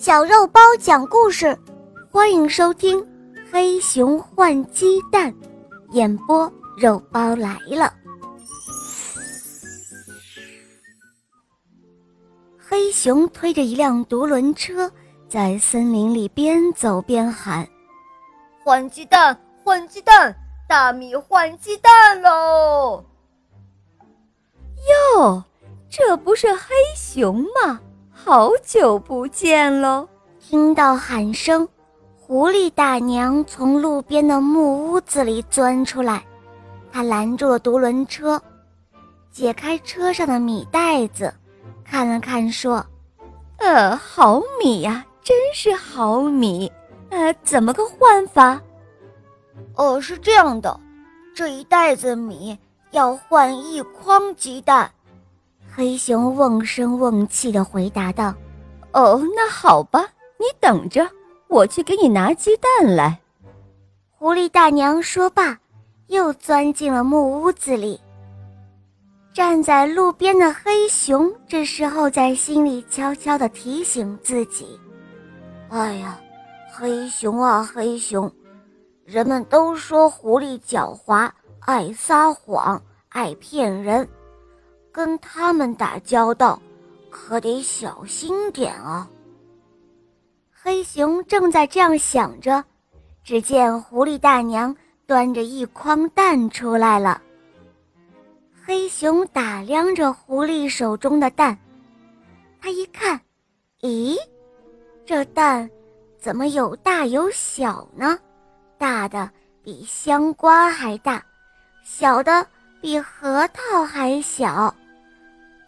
小肉包讲故事，欢迎收听《黑熊换鸡蛋》，演播肉包来了。黑熊推着一辆独轮车，在森林里边走边喊：“换鸡蛋，换鸡蛋，大米换鸡蛋喽！”哟，这不是黑熊吗？好久不见喽！听到喊声，狐狸大娘从路边的木屋子里钻出来，她拦住了独轮车，解开车上的米袋子，看了看，说：“呃，好米呀，真是好米。呃，怎么个换法？哦，是这样的，这一袋子米要换一筐鸡蛋。”黑熊瓮声瓮气地回答道：“哦，那好吧，你等着，我去给你拿鸡蛋来。”狐狸大娘说罢，又钻进了木屋子里。站在路边的黑熊这时候在心里悄悄地提醒自己：“哎呀，黑熊啊黑熊，人们都说狐狸狡猾，爱撒谎，爱骗人。”跟他们打交道，可得小心点啊！黑熊正在这样想着，只见狐狸大娘端着一筐蛋出来了。黑熊打量着狐狸手中的蛋，他一看，咦，这蛋怎么有大有小呢？大的比香瓜还大，小的比核桃还小。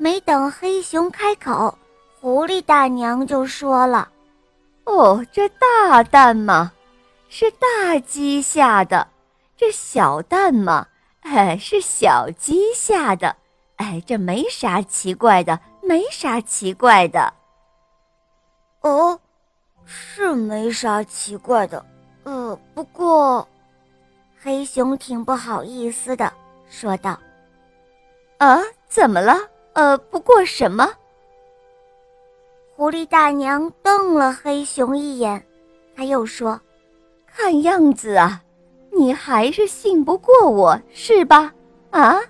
没等黑熊开口，狐狸大娘就说了：“哦，这大蛋嘛，是大鸡下的；这小蛋嘛，哎，是小鸡下的。哎，这没啥奇怪的，没啥奇怪的。哦，是没啥奇怪的。呃，不过，黑熊挺不好意思的，说道：‘啊，怎么了？’”呃，不过什么？狐狸大娘瞪了黑熊一眼，他又说：“看样子啊，你还是信不过我是吧？啊？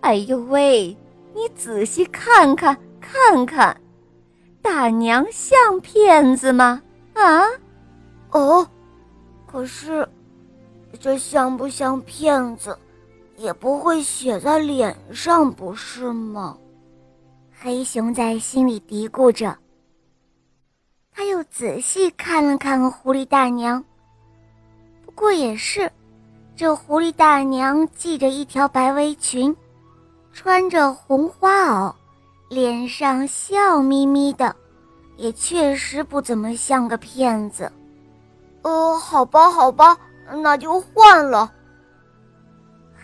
哎呦喂，你仔细看看看看，大娘像骗子吗？啊？哦，可是，这像不像骗子？”也不会写在脸上，不是吗？黑熊在心里嘀咕着。他又仔细看了看狐狸大娘。不过也是，这狐狸大娘系着一条白围裙，穿着红花袄，脸上笑眯眯的，也确实不怎么像个骗子。呃，好吧，好吧，那就换了。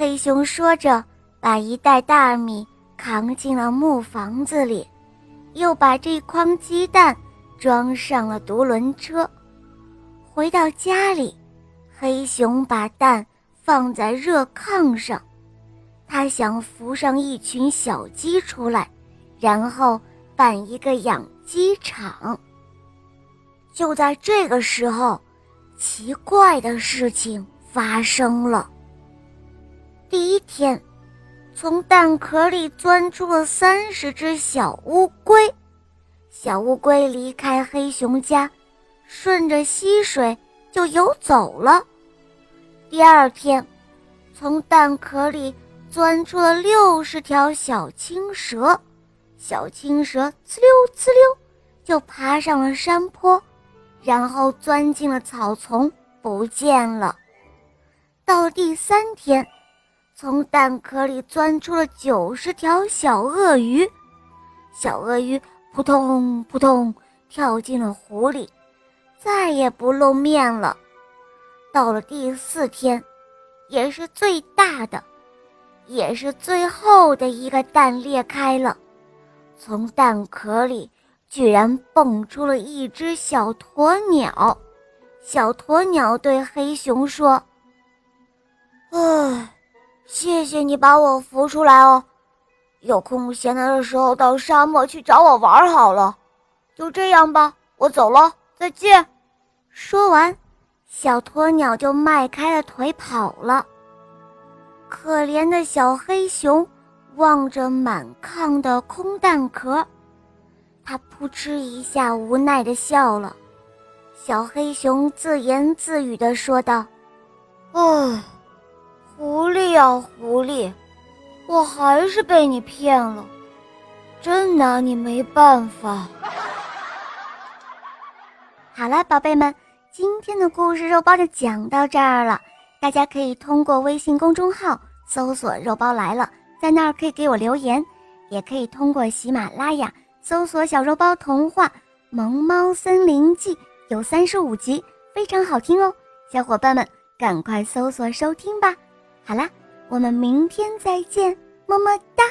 黑熊说着，把一袋大米扛进了木房子里，又把这筐鸡蛋装上了独轮车。回到家里，黑熊把蛋放在热炕上，他想孵上一群小鸡出来，然后办一个养鸡场。就在这个时候，奇怪的事情发生了。第一天，从蛋壳里钻出了三十只小乌龟。小乌龟离开黑熊家，顺着溪水就游走了。第二天，从蛋壳里钻出了六十条小青蛇。小青蛇呲溜呲溜就爬上了山坡，然后钻进了草丛，不见了。到第三天。从蛋壳里钻出了九十条小鳄鱼，小鳄鱼扑通扑通跳进了湖里，再也不露面了。到了第四天，也是最大的，也是最后的一个蛋裂开了，从蛋壳里居然蹦出了一只小鸵鸟。小鸵鸟对黑熊说：“唉。”谢谢你把我扶出来哦，有空闲的时候到沙漠去找我玩好了。就这样吧，我走了，再见。”说完，小鸵鸟就迈开了腿跑了。可怜的小黑熊望着满炕的空蛋壳，他扑哧一下无奈地笑了。小黑熊自言自语地说道：“唉，狐狸啊狐狸，我还是被你骗了，真拿你没办法。”好了，宝贝们，今天的故事肉包就讲到这儿了。大家可以通过微信公众号搜索“肉包来了”，在那儿可以给我留言，也可以通过喜马拉雅搜索“小肉包童话萌猫森林记”，有三十五集，非常好听哦。小伙伴们，赶快搜索收听吧。好啦，我们明天再见，么么哒。